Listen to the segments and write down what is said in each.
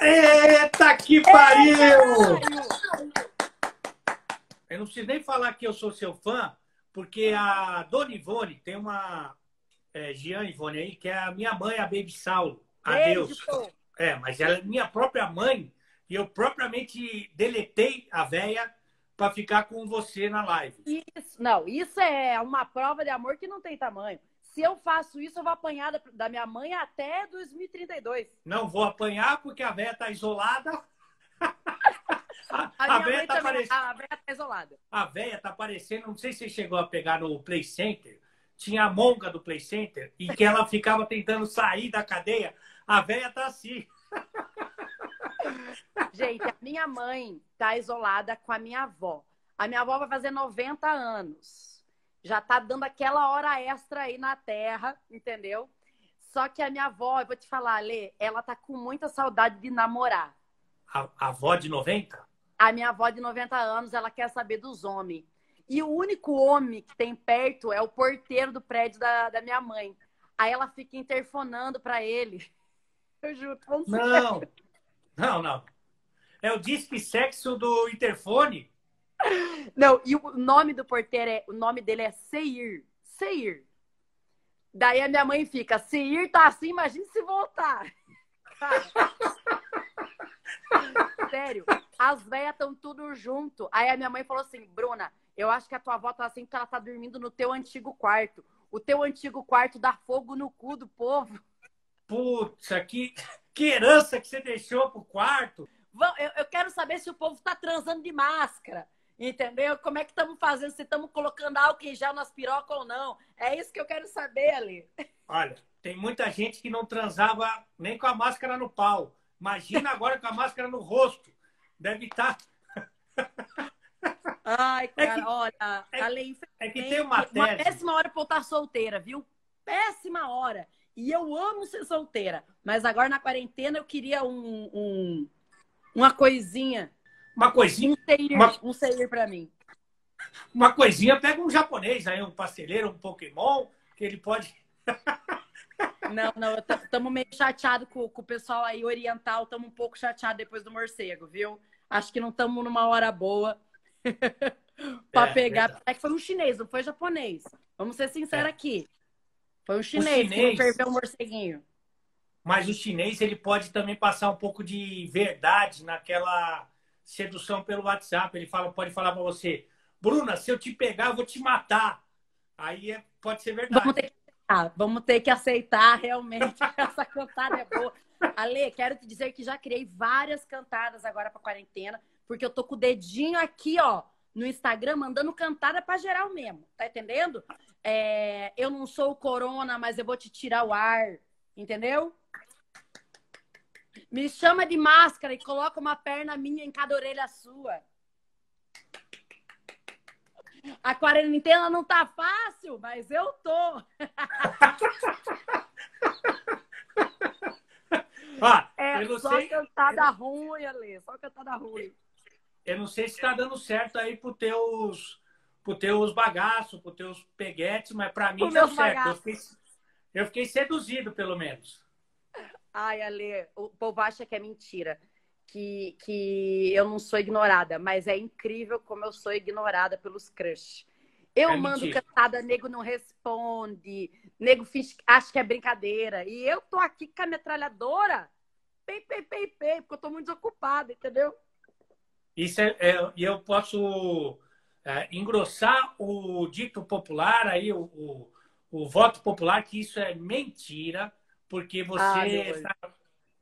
Eita que pariu! Eu não preciso nem falar que eu sou seu fã, porque a Dona Ivone tem uma é, Jean Ivone aí, que é a minha mãe, a Baby Saulo. Adeus. Beijo. É, mas ela é minha própria mãe e eu propriamente deletei a véia para ficar com você na live. Isso, não, isso é uma prova de amor que não tem tamanho. Se eu faço isso, eu vou apanhar da minha mãe até 2032. Não vou apanhar porque a véia tá isolada. a, a, a véia tá aparecendo. A véia tá isolada. A véia tá aparecendo, não sei se você chegou a pegar no Play Center. Tinha a monga do Play Center e que ela ficava tentando sair da cadeia. A véia tá assim. Gente, a minha mãe tá isolada com a minha avó. A minha avó vai fazer 90 anos. Já tá dando aquela hora extra aí na terra, entendeu? Só que a minha avó, eu vou te falar, Lê, ela tá com muita saudade de namorar. A, a avó de 90? A minha avó de 90 anos, ela quer saber dos homens. E o único homem que tem perto é o porteiro do prédio da, da minha mãe. Aí ela fica interfonando para ele. Eu juro. Não, não, não. É o disque sexo do interfone? Não, e o nome do porteiro é. O nome dele é Seir. Seir. Daí a minha mãe fica, Seir tá assim, imagine se voltar. Sério, as velhas estão tudo junto. Aí a minha mãe falou assim, Bruna, eu acho que a tua avó tá assim porque ela tá dormindo no teu antigo quarto. O teu antigo quarto dá fogo no cu do povo. Putz, que, que herança que você deixou pro quarto. Eu, eu quero saber se o povo tá transando de máscara. Entendeu? Como é que estamos fazendo? Se estamos colocando álcool em gel nas pirocas ou não? É isso que eu quero saber ali. Olha, tem muita gente que não transava nem com a máscara no pau. Imagina agora com a máscara no rosto. Deve estar. Tá... Ai, cara, é que, olha, é, é que tem uma tese. Uma péssima hora pra eu estar solteira, viu? Péssima hora. E eu amo ser solteira. Mas agora na quarentena eu queria um, um uma coisinha. Uma coisinha? Um sair, uma... um sair pra mim. Uma coisinha, pega um japonês aí, um parceiro, um Pokémon, que ele pode. Não, não, estamos meio chateado com, com, o pessoal aí oriental, estamos um pouco chateado depois do morcego, viu? Acho que não estamos numa hora boa para é, pegar. É que foi um chinês, não foi japonês. Vamos ser sinceros é. aqui. Foi um chinês, o chinês que ferveu o morceguinho. Mas o chinês ele pode também passar um pouco de verdade naquela sedução pelo WhatsApp. Ele fala, pode falar para você, Bruna, se eu te pegar, eu vou te matar. Aí é, pode ser verdade. Vamos ter que aceitar, vamos ter que aceitar realmente. Essa cantada é boa. Ale, quero te dizer que já criei várias cantadas agora para quarentena, porque eu tô com o dedinho aqui, ó, no Instagram, mandando cantada para geral mesmo. Tá entendendo? É, eu não sou o corona, mas eu vou te tirar o ar. Entendeu? Me chama de máscara e coloca uma perna minha em cada orelha sua. A quarentena não tá fácil, mas eu tô. ah, é só sei... cantada ruim, Ale. Só cantada ruim. Eu não sei se tá dando certo aí pro teus pro teus bagaços, pro teus peguetes, mas para mim deu certo. Eu fiquei, eu fiquei, seduzido, pelo menos. Ai, Ale, o povo acha que é mentira. Que, que eu não sou ignorada, mas é incrível como eu sou ignorada pelos crush. Eu é mando mentira. cantada, nego não responde, nego finge, acha que é brincadeira. E eu tô aqui com a metralhadora, pei, pei, pei, pei, porque eu tô muito desocupada, entendeu? Isso é, é eu posso é, engrossar o dito popular, aí o, o, o, voto popular, que isso é mentira, porque você está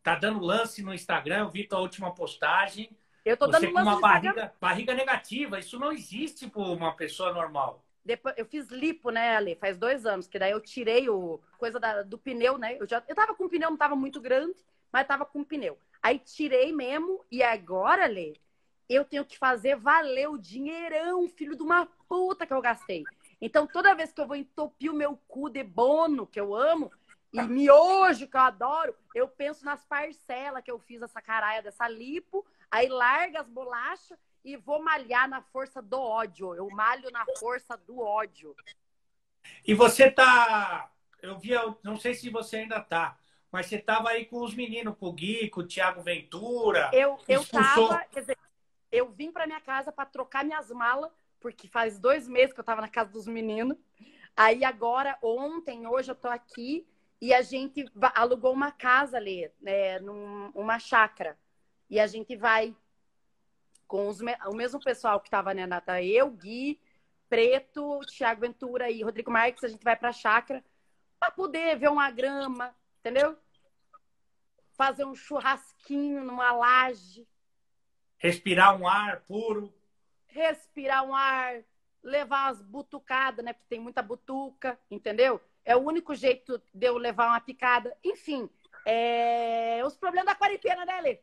tá dando lance no Instagram, eu vi tua última postagem. Eu tô você dando com uma barriga, barriga negativa, isso não existe por uma pessoa normal. Depois, eu fiz lipo, né, Ale? Faz dois anos, que daí eu tirei o coisa da, do pneu, né? Eu já eu tava com o pneu, não tava muito grande, mas tava com o pneu. Aí tirei mesmo, e agora, Ale, eu tenho que fazer valer o dinheirão, filho de uma puta que eu gastei. Então, toda vez que eu vou entupir o meu cu de bono, que eu amo, e miojo, que eu adoro, eu penso nas parcelas que eu fiz essa caralha dessa lipo, aí larga as bolachas e vou malhar na força do ódio. Eu malho na força do ódio. E você tá. Eu vi, não sei se você ainda tá. mas você estava aí com os meninos, com o Gui, com o Thiago Ventura. Eu, eu tava, quer dizer, eu vim para minha casa para trocar minhas malas, porque faz dois meses que eu estava na casa dos meninos. Aí agora, ontem, hoje eu tô aqui e a gente alugou uma casa ali, né, numa chácara. E a gente vai com os, o mesmo pessoal que estava, né, Nata? Eu, Gui, Preto, Thiago Ventura e Rodrigo Marques, a gente vai para a chácara para poder ver uma grama, entendeu? Fazer um churrasquinho numa laje. Respirar um ar puro. Respirar um ar, levar umas butucadas, né? Porque tem muita butuca, entendeu? É o único jeito de eu levar uma picada. Enfim, é... os problemas da quarentena, né, Lê?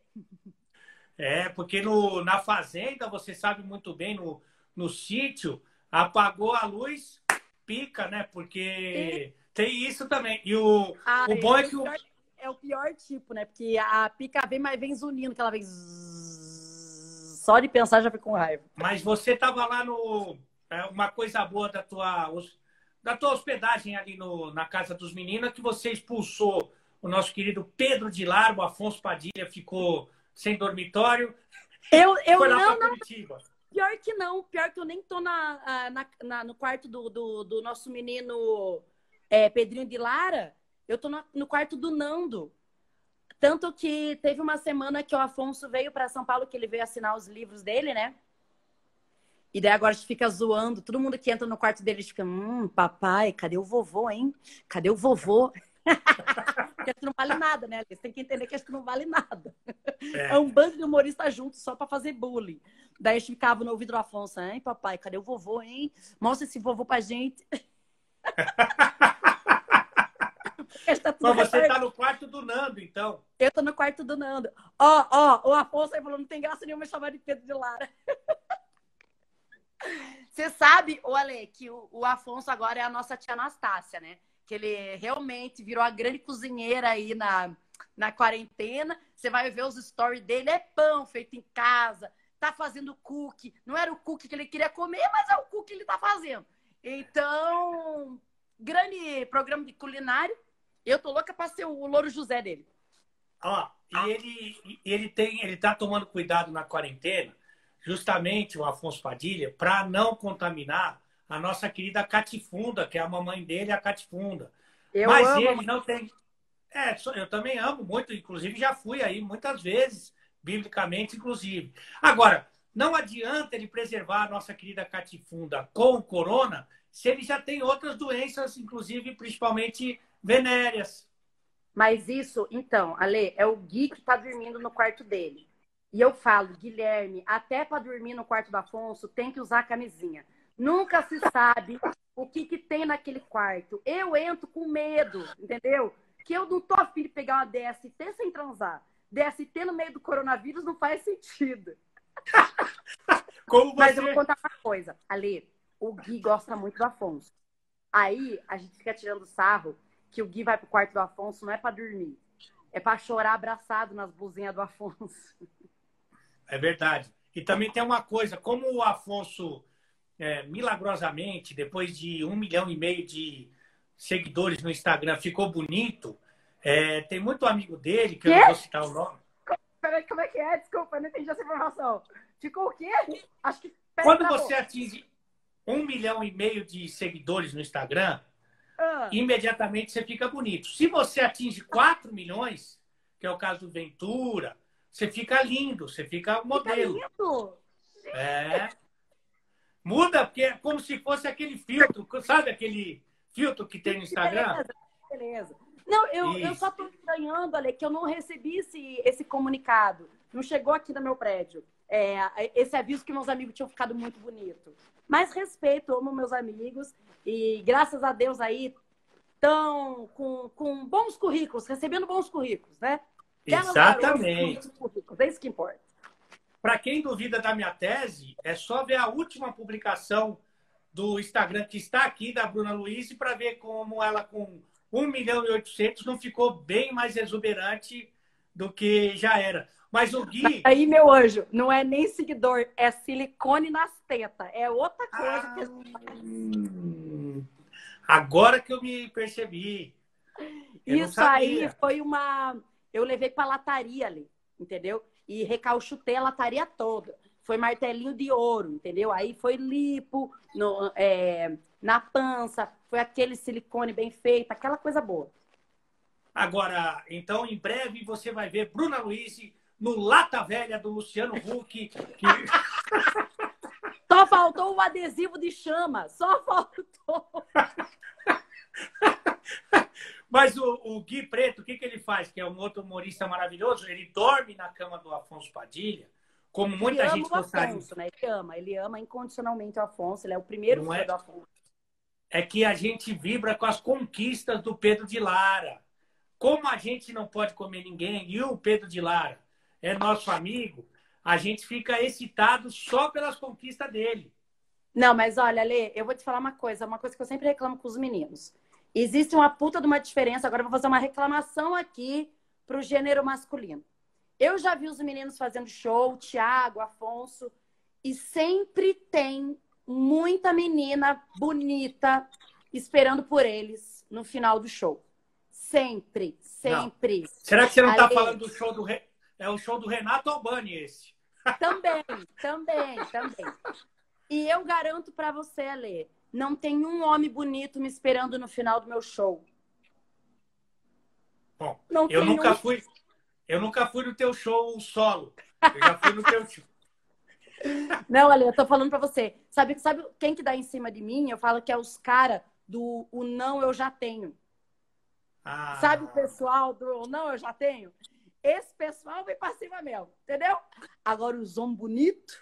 É, porque no, na fazenda, você sabe muito bem, no, no sítio, apagou a luz, pica, né? Porque e... tem isso também. E o, ah, o bom é, é que o. Pior, é o pior tipo, né? Porque a pica vem, mas vem zunindo, que ela vem. Só de pensar já fica com raiva. Mas você tava lá no. É uma coisa boa da tua, da tua hospedagem ali no, na casa dos meninos, que você expulsou o nosso querido Pedro de Largo, Afonso Padilha ficou sem dormitório. Eu, eu Foi lá não, não. Curitiba. Pior que não, pior que eu nem tô na, na, na no quarto do, do, do, nosso menino é, Pedrinho de Lara, eu tô no, no quarto do Nando. Tanto que teve uma semana que o Afonso veio para São Paulo, que ele veio assinar os livros dele, né? E daí agora a gente fica zoando. Todo mundo que entra no quarto dele fica, hum, papai, cadê o vovô, hein? Cadê o vovô? Porque acho que não vale nada, né, Alice? Tem que entender que acho que não vale nada. É, é um bando de humoristas juntos só para fazer bullying. Daí a gente ficava no ouvido do Afonso, hein, papai, cadê o vovô, hein? Mostra esse vovô pra gente. tá Mas você está no quarto do Nando, então. Eu tô no quarto do Nando. Ó, ó, o Afonso aí falou, não tem graça nenhuma chamar de Pedro de Lara. Você sabe, o Ale, que o, Afonso agora é a nossa tia Anastácia, né? que ele realmente virou a grande cozinheira aí na, na quarentena. Você vai ver os stories dele, é pão feito em casa, tá fazendo cookie. Não era o cookie que ele queria comer, mas é o cookie que ele tá fazendo. Então, grande programa de culinário. Eu tô louca para ser o Louro José dele. Ó, e ele, ele tem, ele tá tomando cuidado na quarentena, justamente o Afonso Padilha, para não contaminar a nossa querida Catifunda, que é a mamãe dele, a Catifunda. Eu Mas amo. ele não tem. É, eu também amo muito, inclusive já fui aí muitas vezes, biblicamente, inclusive. Agora, não adianta ele preservar a nossa querida Catifunda com o corona se ele já tem outras doenças, inclusive, principalmente venéreas. Mas isso, então, Ale, é o Gui que está dormindo no quarto dele. E eu falo, Guilherme, até para dormir no quarto do Afonso, tem que usar camisinha. Nunca se sabe o que, que tem naquele quarto. Eu entro com medo, entendeu? Que eu não tô afim de pegar uma DST sem transar. DST no meio do coronavírus não faz sentido. Como você... Mas eu vou contar uma coisa. Ali, o Gui gosta muito do Afonso. Aí a gente fica tirando sarro que o Gui vai pro quarto do Afonso não é para dormir. É para chorar abraçado nas blusinhas do Afonso. É verdade. E também tem uma coisa, como o Afonso é, milagrosamente, depois de um milhão e meio de seguidores no Instagram, ficou bonito. É, tem muito amigo dele, que, que? eu não vou citar o nome. Peraí, como é que é? Desculpa, eu não entendi essa informação. Ficou o quê? Acho que. Quando você atinge um milhão e meio de seguidores no Instagram, ah. imediatamente você fica bonito. Se você atinge 4 milhões, que é o caso do Ventura, você fica lindo, você fica modelo. Fica lindo. É. Muda, porque é como se fosse aquele filtro, sabe aquele filtro que tem no Instagram? Beleza, beleza. Não, eu, eu só estou estranhando, Ale, que eu não recebi esse, esse comunicado. Não chegou aqui no meu prédio. É, esse aviso que meus amigos tinham ficado muito bonito. Mas respeito, amo meus amigos. E graças a Deus aí estão com, com bons currículos, recebendo bons currículos, né? Exatamente. É isso que importa. Para quem duvida da minha tese, é só ver a última publicação do Instagram que está aqui, da Bruna Luiz, para ver como ela, com 1 milhão e 800, não ficou bem mais exuberante do que já era. Mas o Gui. Aí, meu anjo, não é nem seguidor, é silicone nas tetas. É outra coisa ah, que. Agora que eu me percebi. Eu Isso aí foi uma. Eu levei pra lataria ali, entendeu? E recalchutei a lataria toda. Foi martelinho de ouro, entendeu? Aí foi lipo no, é, na pança, foi aquele silicone bem feito, aquela coisa boa. Agora, então, em breve você vai ver Bruna Luiz no Lata Velha do Luciano Huck. Que... Só faltou o adesivo de chama, só faltou. Mas o, o, Gui Preto, o que, que ele faz? Que é um outro humorista maravilhoso, ele dorme na cama do Afonso Padilha, como muita ele gente gostaria. Afonso, né? Ele ama, ele ama incondicionalmente o Afonso, ele é o primeiro Não é... do Afonso. É que a gente vibra com as conquistas do Pedro de Lara. Como a gente não pode comer ninguém, e o Pedro de Lara é nosso amigo, a gente fica excitado só pelas conquistas dele. Não, mas olha, Lê, eu vou te falar uma coisa, uma coisa que eu sempre reclamo com os meninos. Existe uma puta de uma diferença. Agora eu vou fazer uma reclamação aqui pro gênero masculino. Eu já vi os meninos fazendo show, Thiago, Afonso, e sempre tem muita menina bonita esperando por eles no final do show. Sempre, sempre. Não. Será que você não está falando do show do Re... é o show do Renato Albani esse? Também, também, também. E eu garanto para você, Ale, não tem um homem bonito me esperando no final do meu show. Bom, não eu nunca um... fui. Eu nunca fui no teu show solo. Eu já fui no teu show. Não, Ale, eu tô falando pra você. Sabe, sabe quem que dá em cima de mim? Eu falo que é os caras do o não eu já tenho. Ah. Sabe o pessoal do não eu já tenho? Esse pessoal vem pra cima mesmo, entendeu? Agora os homens bonitos,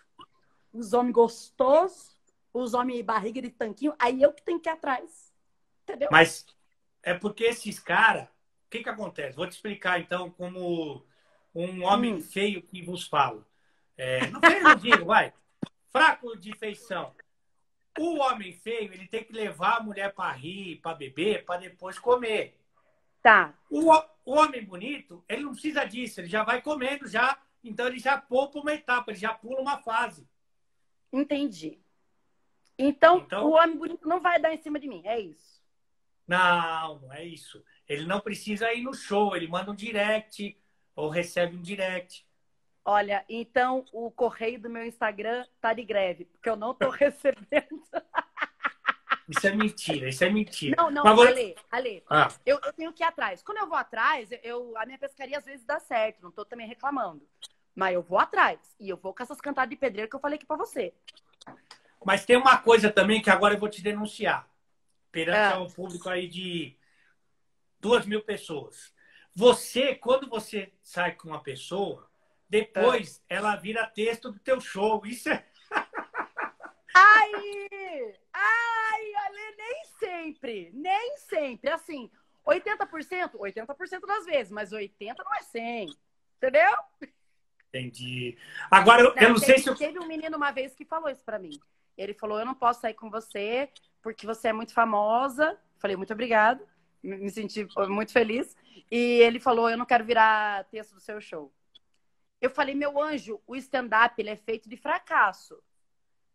os homens gostosos, os homens barriga de tanquinho, aí eu que tenho que ir atrás. Entendeu? Mas é porque esses caras, o que que acontece? Vou te explicar então como um homem hum. feio que vos falo. É, não feio não digo, vai. Fraco de feição. O homem feio, ele tem que levar a mulher para rir, para beber, para depois comer. Tá. O, o homem bonito, ele não precisa disso, ele já vai comendo já, então ele já poupa uma etapa, ele já pula uma fase. Entendi. Então, então, o homem bonito não vai dar em cima de mim, é isso. Não, não é isso. Ele não precisa ir no show, ele manda um direct ou recebe um direct. Olha, então o correio do meu Instagram tá de greve, porque eu não tô recebendo. Isso é mentira, isso é mentira. Não, não, Mas Ale, Ale, ah. eu, eu, tenho que ir atrás. Quando eu vou atrás, eu, a minha pescaria às vezes dá certo, não tô também reclamando. Mas eu vou atrás. E eu vou com essas cantadas de pedreiro que eu falei aqui pra você. Mas tem uma coisa também que agora eu vou te denunciar. Perante é. um público aí de duas mil pessoas. Você, quando você sai com uma pessoa, depois é. ela vira texto do teu show. Isso é. Ai! Ai, Ale, nem sempre. Nem sempre. Assim, 80%, 80% das vezes, mas 80% não é 100. Entendeu? Entendi. Agora, eu não, eu não teve, sei se. Teve um menino uma vez que falou isso para mim. Ele falou: Eu não posso sair com você porque você é muito famosa. Falei: Muito obrigado. Me senti muito feliz. E ele falou: Eu não quero virar texto do seu show. Eu falei: Meu anjo, o stand-up ele é feito de fracasso.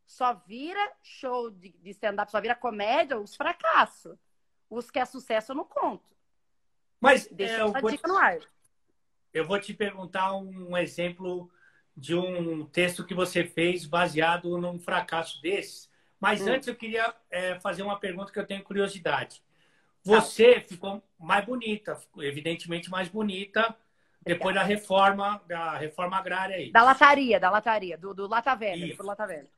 Só vira show de, stand-up, só vira comédia os fracassos. Os que é sucesso eu não conto. Mas deixa é, essa dica te... no ar. Eu vou te perguntar um exemplo de um texto que você fez baseado num fracasso desses. Mas hum. antes eu queria é, fazer uma pergunta que eu tenho curiosidade. Você tá. ficou mais bonita, evidentemente mais bonita depois da reforma, da reforma agrária aí. Da lataria, da lataria, do, do Lata Velha, do Lata Velha.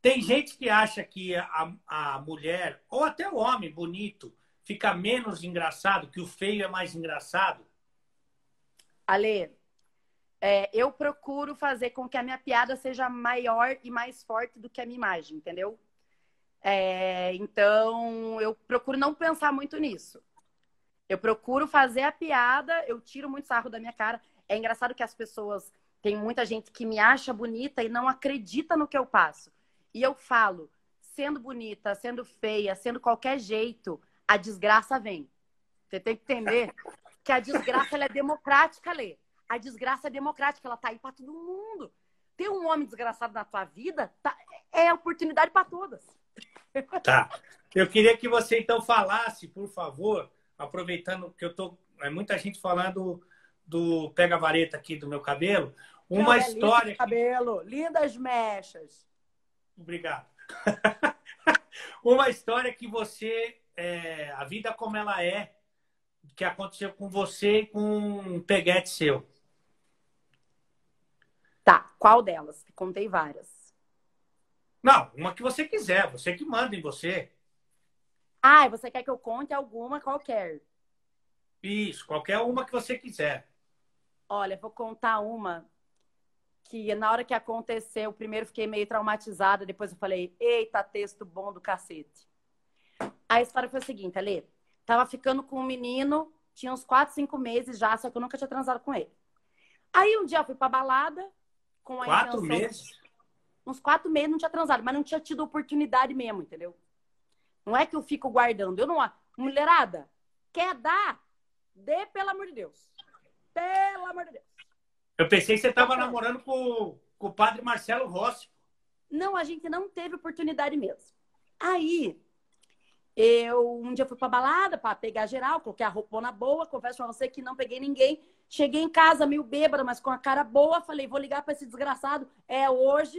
Tem gente que acha que a, a mulher, ou até o homem bonito, fica menos engraçado, que o feio é mais engraçado. Ale, é, eu procuro fazer com que a minha piada seja maior e mais forte do que a minha imagem, entendeu? É, então, eu procuro não pensar muito nisso. Eu procuro fazer a piada, eu tiro muito sarro da minha cara. É engraçado que as pessoas. Tem muita gente que me acha bonita e não acredita no que eu passo. E eu falo, sendo bonita, sendo feia, sendo qualquer jeito, a desgraça vem. Você tem que entender que a desgraça é democrática, Lê. A desgraça é democrática, ela tá aí para todo mundo. Ter um homem desgraçado na tua vida tá, é oportunidade para todas. Tá. Eu queria que você então falasse, por favor, aproveitando que eu tô. É muita gente falando do pega vareta aqui do meu cabelo. Uma história. Cabelo, lindas mechas. Obrigado. uma história que você, é, a vida como ela é, que aconteceu com você e com um peguete seu. Qual delas? Contei várias. Não, uma que você quiser, você que manda em você. Ah, você quer que eu conte alguma qualquer? Isso, qualquer uma que você quiser. Olha, vou contar uma que na hora que aconteceu, primeiro fiquei meio traumatizada, depois eu falei, eita, texto bom do cacete. A história foi a seguinte, Ale, tava ficando com um menino, tinha uns 4, 5 meses já, só que eu nunca tinha transado com ele. Aí um dia eu fui pra balada com a Quatro intenção, meses? Uns quatro meses não tinha transado, mas não tinha tido oportunidade mesmo, entendeu? Não é que eu fico guardando. Eu não. Mulherada, quer dar? Dê, pelo amor de Deus. Pelo amor de Deus. Eu pensei que você estava namorando com, com o padre Marcelo Rossi. Não, a gente não teve oportunidade mesmo. Aí, eu um dia fui pra balada para pegar geral, coloquei a roupona boa, confesso pra você que não peguei ninguém. Cheguei em casa meio bêbada, mas com a cara boa, falei, vou ligar para esse desgraçado. É hoje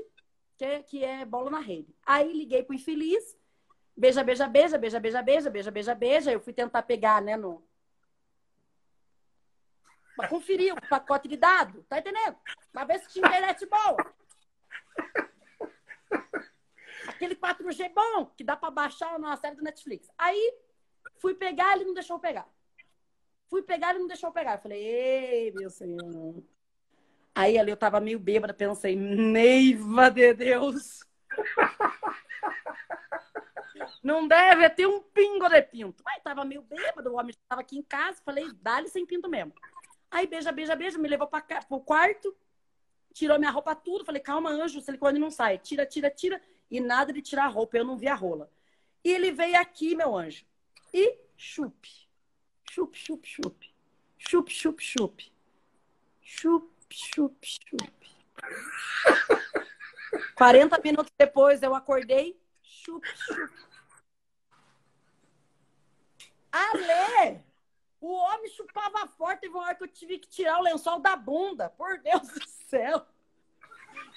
que, que é bola na rede. Aí liguei pro infeliz, beija, beija, beija, beija, beija, beija, beija, beija, beija. Eu fui tentar pegar, né, no, Pra conferir o pacote de dados, tá entendendo? Pra ver se tinha internet boa. Aquele 4G bom, que dá pra baixar na série do Netflix. Aí, fui pegar, ele não deixou eu pegar. Fui pegar, ele não deixou pegar. Eu falei, ei, meu senhor. Aí ali eu tava meio bêbada, pensei, neiva de Deus. Não deve ter um pingo de pinto. Aí tava meio bêbado, o homem estava aqui em casa, falei, dá-lhe sem pinto mesmo. Aí beija, beija, beija, me levou para o quarto, tirou minha roupa tudo. Falei, calma, anjo, silicone não sai. Tira, tira, tira. E nada de tirar a roupa, eu não vi a rola. E ele veio aqui, meu anjo. E chupe. Chupe, chupe, chupe. Chupe, chupe, chupe. Chupe, chupe, chupe. 40 minutos depois eu acordei. Chupe, chupe. Ale! O homem chupava forte, teve uma hora que eu tive que tirar o lençol da bunda. Por Deus do céu.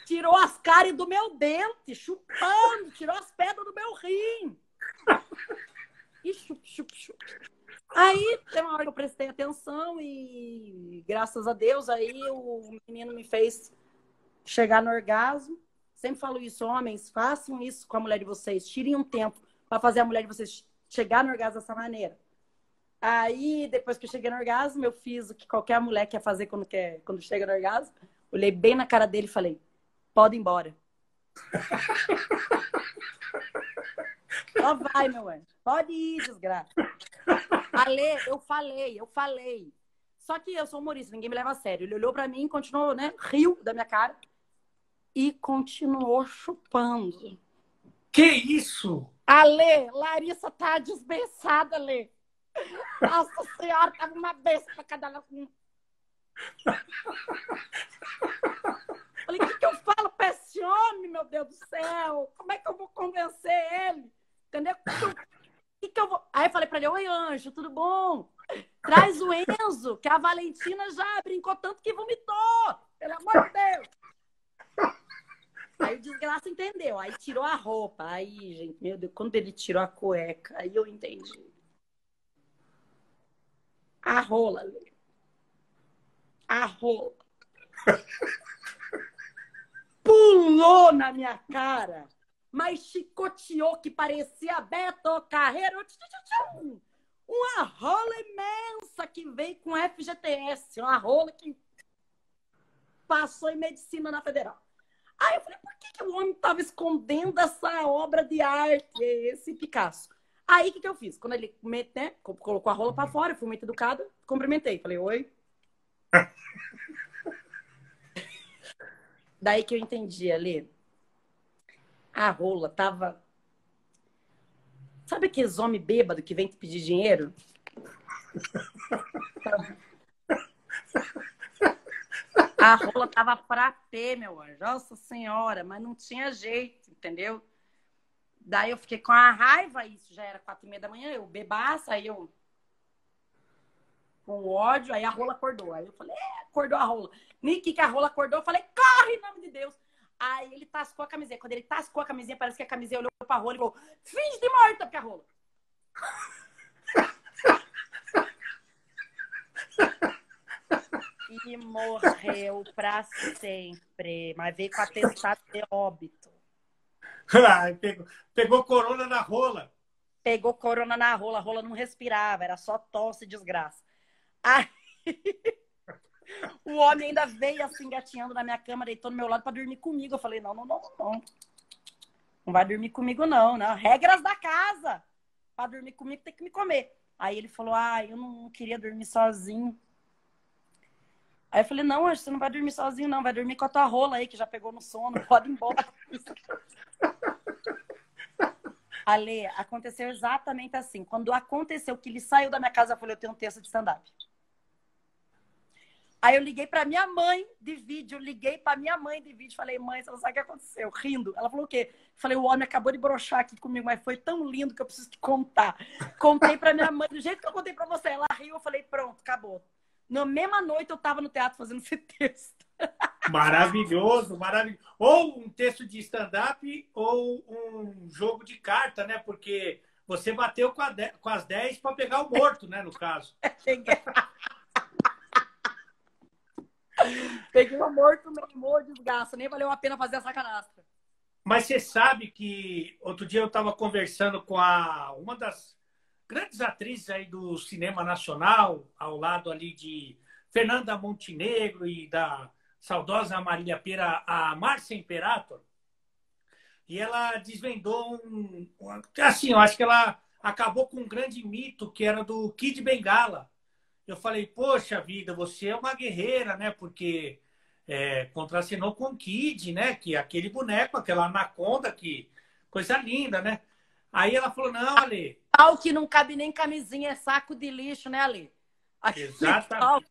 Tirou as caras do meu dente, chupando, tirou as pedras do meu rim. E chup, chup, chup. Aí tem uma hora que eu prestei atenção e graças a Deus aí o menino me fez chegar no orgasmo. Sempre falo isso, homens, façam isso com a mulher de vocês, tirem um tempo para fazer a mulher de vocês chegar no orgasmo dessa maneira. Aí, depois que eu cheguei no orgasmo, eu fiz o que qualquer mulher quer fazer quando, quer, quando chega no orgasmo. Olhei bem na cara dele e falei: pode ir embora. Só vai, meu anjo. Pode ir, desgraça. Ale, eu falei, eu falei. Só que eu sou humorista, ninguém me leva a sério. Ele olhou pra mim, continuou, né? Riu da minha cara e continuou chupando. Que isso? Ale, Larissa tá desbençada, Ale. Nossa senhora, tava uma besta pra cada um. Falei, o que, que eu falo pra esse homem, meu Deus do céu? Como é que eu vou convencer ele? Entendeu? Que que eu vou... Aí eu falei pra ele, oi, Anjo, tudo bom? Traz o Enzo, que a Valentina já brincou tanto que vomitou. Pelo amor de Deus. Aí o desgraça entendeu. Aí tirou a roupa. Aí, gente, meu Deus, quando ele tirou a cueca, aí eu entendi. A rola. A rola. Pulou na minha cara, mas chicoteou que parecia Beto Carreiro. Uma rola imensa que veio com FGTS, uma rola que passou em medicina na federal. Aí eu falei, por que, que o homem estava escondendo essa obra de arte, esse Picasso? Aí o que, que eu fiz? Quando ele né, colocou a rola para fora, eu fui muito educada, cumprimentei. Falei, oi. Daí que eu entendi ali. A rola tava. Sabe aqueles homens bêbados que vem te pedir dinheiro? A rola tava pra ter, meu anjo. Nossa senhora, mas não tinha jeito, entendeu? Daí eu fiquei com a raiva, isso já era quatro e meia da manhã, eu bebaça, aí eu com ódio, aí a rola acordou. Aí eu falei, é, acordou a rola. Nick, que a rola acordou, eu falei, corre, em nome de Deus. Aí ele tascou a camisinha. Quando ele tascou a camisinha, parece que a camisinha olhou pra rola e falou, finge de morta, porque a rola. e morreu pra sempre. Mas veio com atestado de óbito. pegou, pegou corona na rola. Pegou corona na rola, a rola não respirava, era só tosse e desgraça. Aí, o homem ainda veio assim, gatinhando na minha cama, deitou no meu lado para dormir comigo. Eu falei, não, não, não, não. Não vai dormir comigo, não, né? Regras da casa. Para dormir comigo tem que me comer. Aí ele falou, ah, eu não queria dormir sozinho. Aí eu falei, não, você não vai dormir sozinho, não. Vai dormir com a tua rola aí, que já pegou no sono. Pode ir embora. Ale, aconteceu exatamente assim. Quando aconteceu que ele saiu da minha casa, eu falei, eu tenho um texto de stand-up. Aí eu liguei para minha mãe de vídeo, liguei para minha mãe de vídeo, falei, mãe, você não sabe o que aconteceu? Rindo. Ela falou o quê? Falei, o homem acabou de brochar aqui comigo, mas foi tão lindo que eu preciso te contar. Contei para minha mãe, do jeito que eu contei para você. Ela riu, eu falei, pronto, acabou. Na mesma noite eu estava no teatro fazendo esse texto. Maravilhoso, maravilhoso. Ou um texto de stand-up ou um jogo de carta, né? Porque você bateu com, de... com as 10 para pegar o morto, né? No caso. Peguei o morto, meu desgasto. Nem valeu a pena fazer essa canastra. Mas você sabe que outro dia eu estava conversando com a, uma das grandes atrizes aí do cinema nacional, ao lado ali de Fernanda Montenegro e da saudosa Marília Pera, a Márcia Imperator, e ela desvendou um, Assim, eu acho que ela acabou com um grande mito que era do Kid Bengala. Eu falei, poxa vida, você é uma guerreira, né? Porque é, contracenou com o Kid, né? Que é aquele boneco, aquela anaconda, que coisa linda, né? Aí ela falou, não, Ale. Tal que não cabe nem camisinha, é saco de lixo, né, Ale? Exatamente.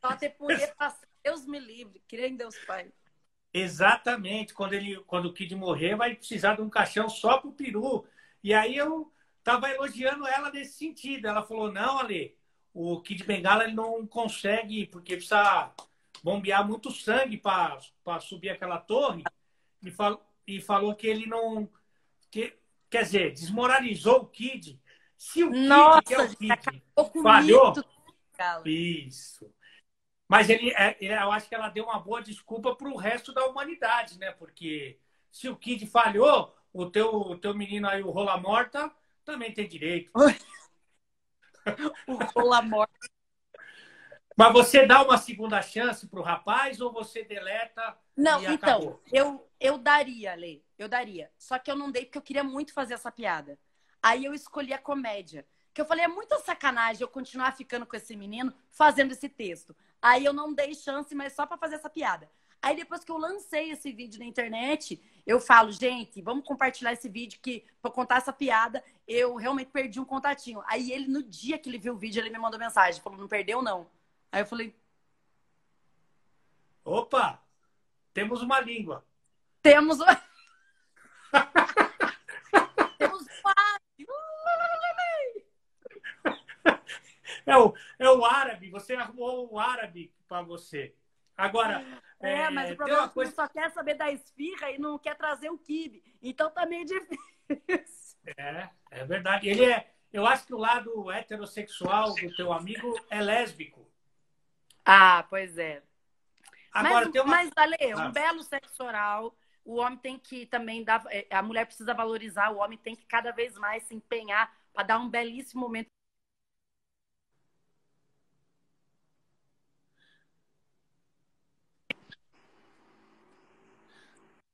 Só ter poder passar Deus me livre, creio em Deus Pai. Exatamente. Quando, ele, quando o Kid morrer, vai precisar de um caixão só pro peru. E aí eu tava elogiando ela nesse sentido. Ela falou, não, Ale, o Kid Bengala ele não consegue, porque precisa bombear muito sangue para subir aquela torre. E, fal, e falou que ele não... Que, quer dizer, desmoralizou o Kid. Se o Kid, Nossa, que é o Kid, falhou... Isso. Mas ele, é, ele, eu acho que ela deu uma boa desculpa para o resto da humanidade, né? Porque se o Kid falhou, o teu, o teu menino aí, o Rola Morta, também tem direito. O Rola Morta. Mas você dá uma segunda chance para o rapaz ou você deleta? Não, então, eu, eu daria, Lê. Eu daria. Só que eu não dei porque eu queria muito fazer essa piada. Aí eu escolhi a comédia. Que eu falei, é muita sacanagem eu continuar ficando com esse menino fazendo esse texto. Aí eu não dei chance, mas só para fazer essa piada. Aí depois que eu lancei esse vídeo na internet, eu falo, gente, vamos compartilhar esse vídeo que para contar essa piada, eu realmente perdi um contatinho. Aí ele no dia que ele viu o vídeo, ele me mandou mensagem, falou: "Não perdeu não". Aí eu falei: "Opa! Temos uma língua". Temos uma Temos É o, é o árabe, você arrumou o árabe para você. Agora. É, é, mas o problema é que coisa... só quer saber da esfirra e não quer trazer o kibe. Então tá meio difícil. É, é verdade. Ele é. Eu acho que o lado heterossexual do teu amigo é lésbico. Ah, pois é. Agora, mas, tem uma... mas Ale, um ah. belo sexo oral, o homem tem que também dar. É, a mulher precisa valorizar, o homem tem que cada vez mais se empenhar para dar um belíssimo momento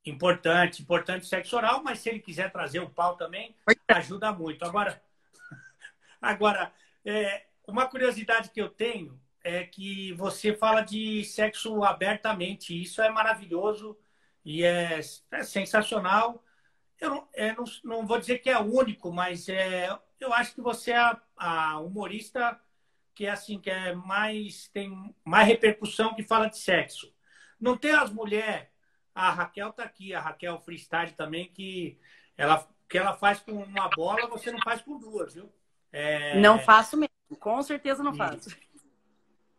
Importante, importante sexo oral, mas se ele quiser trazer o pau também, ajuda muito. Agora, agora é, uma curiosidade que eu tenho é que você fala de sexo abertamente. Isso é maravilhoso e é, é sensacional. Eu não, é, não, não, vou dizer que é único, mas é, eu acho que você é a, a humorista que é assim que é mais tem mais repercussão que fala de sexo. Não tem as mulheres a Raquel tá aqui, a Raquel Freestyle também, que ela, que ela faz com uma bola, você não faz com duas, viu? É... Não faço mesmo, com certeza não faço.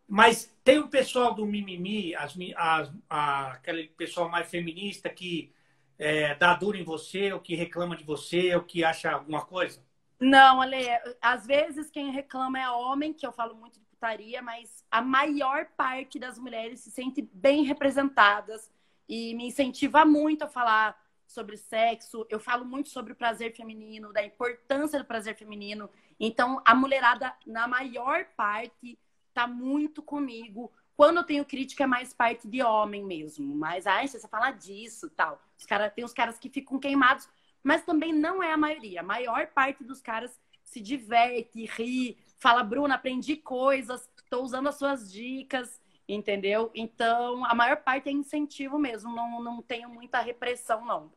Mas tem o pessoal do mimimi, as, as, a, aquele pessoal mais feminista que é, dá duro em você, ou que reclama de você, ou que acha alguma coisa? Não, Ale, às vezes quem reclama é homem, que eu falo muito de putaria, mas a maior parte das mulheres se sente bem representadas e me incentiva muito a falar sobre sexo. Eu falo muito sobre o prazer feminino, da importância do prazer feminino. Então, a mulherada, na maior parte, tá muito comigo. Quando eu tenho crítica, é mais parte de homem mesmo. Mas, ai, você fala disso tal. Os cara, tem os caras que ficam queimados, mas também não é a maioria. A maior parte dos caras se diverte, ri, fala, Bruna, aprendi coisas, estou usando as suas dicas, entendeu? Então, a maior parte é incentivo mesmo, não, não tenho muita repressão, não.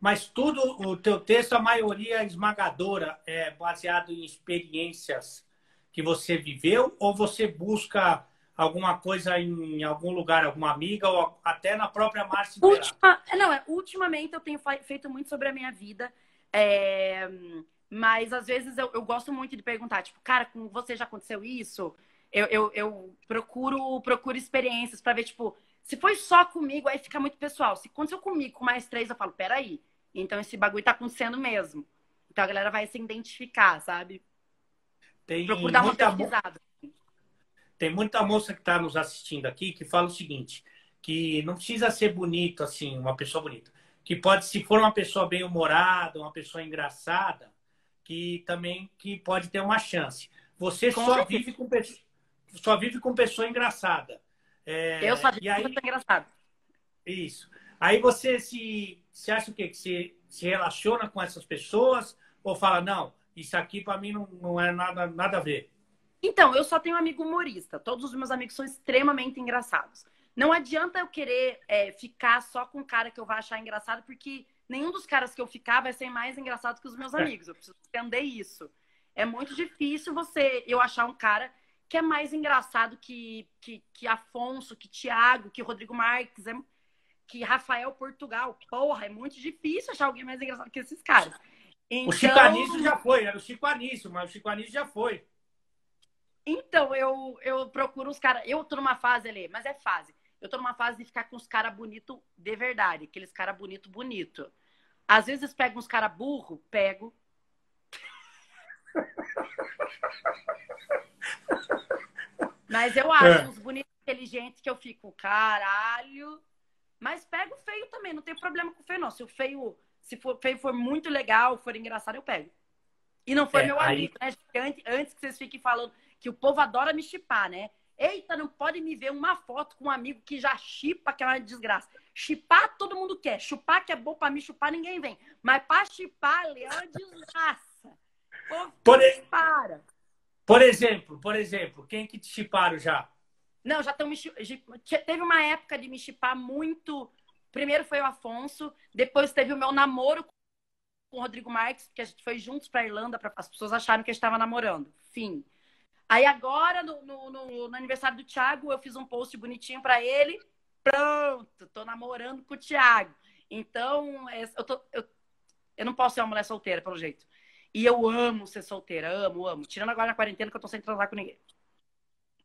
Mas tudo, o teu texto, a maioria esmagadora, é baseado em experiências que você viveu ou você busca alguma coisa em algum lugar, alguma amiga ou até na própria Márcia Ultima, Não, é, ultimamente eu tenho feito muito sobre a minha vida, é, mas às vezes eu, eu, gosto muito de perguntar, tipo, cara, com você já aconteceu isso? Eu, eu, eu procuro, procuro experiências para ver, tipo, se foi só comigo, aí fica muito pessoal. Se aconteceu comigo com mais três, eu falo, peraí, então esse bagulho tá acontecendo mesmo. Então a galera vai se identificar, sabe? Tem Procura dar uma pesquisada. Tem muita moça que está nos assistindo aqui que fala o seguinte, que não precisa ser bonito, assim, uma pessoa bonita. Que pode, se for uma pessoa bem humorada, uma pessoa engraçada, que também que pode ter uma chance. Você com só vive com só vive com pessoa engraçada. É, eu só vivo com pessoa engraçada. Isso. Aí você se, se acha o quê? Que se, se relaciona com essas pessoas ou fala, não, isso aqui para mim não, não é nada, nada a ver? Então, eu só tenho amigo humorista. Todos os meus amigos são extremamente engraçados. Não adianta eu querer é, ficar só com um cara que eu vou achar engraçado, porque nenhum dos caras que eu ficar vai ser mais engraçado que os meus é. amigos. Eu preciso entender isso. É muito difícil você eu achar um cara que é mais engraçado que, que, que Afonso, que Thiago, que Rodrigo Marques, é, que Rafael Portugal. Porra, é muito difícil achar alguém mais engraçado que esses caras. Então... O Chico Anísio já foi, era o Chico Anísio, mas o Chico Anísio já foi. Então, eu, eu procuro os caras. Eu tô numa fase ali, mas é fase. Eu tô numa fase de ficar com os caras bonitos de verdade, aqueles caras bonito, bonito. Às vezes pego uns caras burro, pego. Mas eu acho é. uns bonitos inteligentes que eu fico, caralho. Mas pego feio também, não tem problema com feio, não. Se o feio, se for feio for muito legal, for engraçado, eu pego. E não foi é, meu amigo, aí... né? Antes, antes que vocês fiquem falando que o povo adora me chipar, né? Eita, não pode me ver uma foto com um amigo que já chipa, que é uma desgraça. Chipar todo mundo quer. Chupar que é bom para me chupar, ninguém vem. Mas para chipar, é uma desgraça. por, e... para. Por exemplo, por exemplo, quem que te chiparam já? Não, já estão me Teve uma época de me chipar muito. Primeiro foi o Afonso, depois teve o meu namoro com o Rodrigo Marques, que a gente foi juntos para Irlanda, para as pessoas acharam que a gente estava namorando. Fim. Aí agora, no, no, no, no, aniversário do Thiago, eu fiz um post bonitinho para ele. Pronto, tô namorando com o Thiago. Então, é, eu, tô, eu, eu não posso ser uma mulher solteira, pelo jeito. E eu amo ser solteira, amo, amo. Tirando agora na quarentena que eu tô sem transar com ninguém.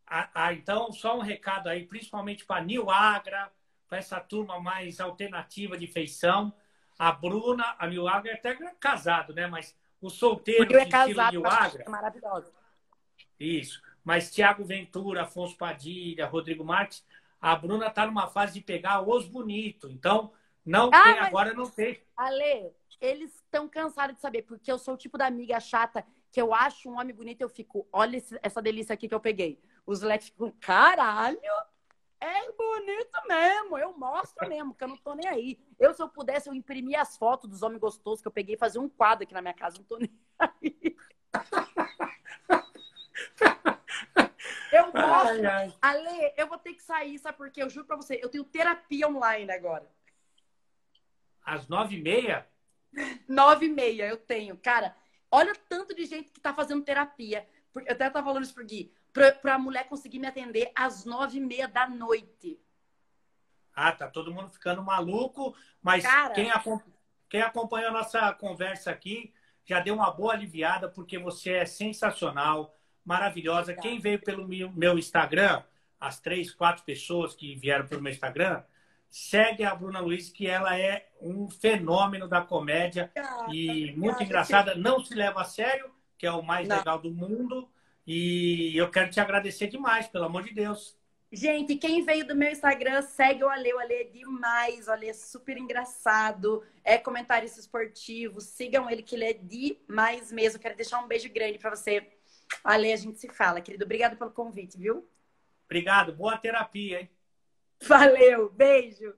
Ah, ah então, só um recado aí, principalmente para Nil Agra, para essa turma mais alternativa de feição. A Bruna, a Nil Agra é até casado, né? Mas o solteiro é casado, Nil Agra. É maravilhoso. Isso. Mas Tiago Ventura, Afonso Padilha, Rodrigo Marques, a Bruna está numa fase de pegar os bonitos. Então, não ah, tem, agora não tem. Ale, eles estão cansados de saber, porque eu sou o tipo da amiga chata que eu acho um homem bonito, eu fico, olha essa delícia aqui que eu peguei. Os leques ficam, caralho, é bonito mesmo, eu mostro mesmo, que eu não tô nem aí. Eu, se eu pudesse, eu imprimia as fotos dos homens gostosos que eu peguei e fazia um quadro aqui na minha casa, não tô nem aí. Eu posso. Ale, eu vou ter que sair, sabe por quê? Eu juro pra você, eu tenho terapia online agora. Às nove e meia? Nove e meia eu tenho. Cara, olha tanto de gente que tá fazendo terapia. Eu até tava falando isso pro Gui. Pra, pra mulher conseguir me atender às nove e meia da noite. Ah, tá todo mundo ficando maluco. Mas Cara... quem, quem acompanha a nossa conversa aqui já deu uma boa aliviada, porque você é sensacional maravilhosa. Obrigada. Quem veio pelo meu Instagram, as três, quatro pessoas que vieram pelo meu Instagram, segue a Bruna Luiz, que ela é um fenômeno da comédia ah, e muito engraçada. Não se leva a sério, que é o mais Não. legal do mundo. E eu quero te agradecer demais, pelo amor de Deus. Gente, quem veio do meu Instagram, segue o Ale. O Ale é demais. O Ale é super engraçado. É comentarista esportivo. Sigam ele, que ele é demais mesmo. Quero deixar um beijo grande para você. Ale, a gente se fala, querido. Obrigado pelo convite, viu? Obrigado. Boa terapia, hein? Valeu. Beijo.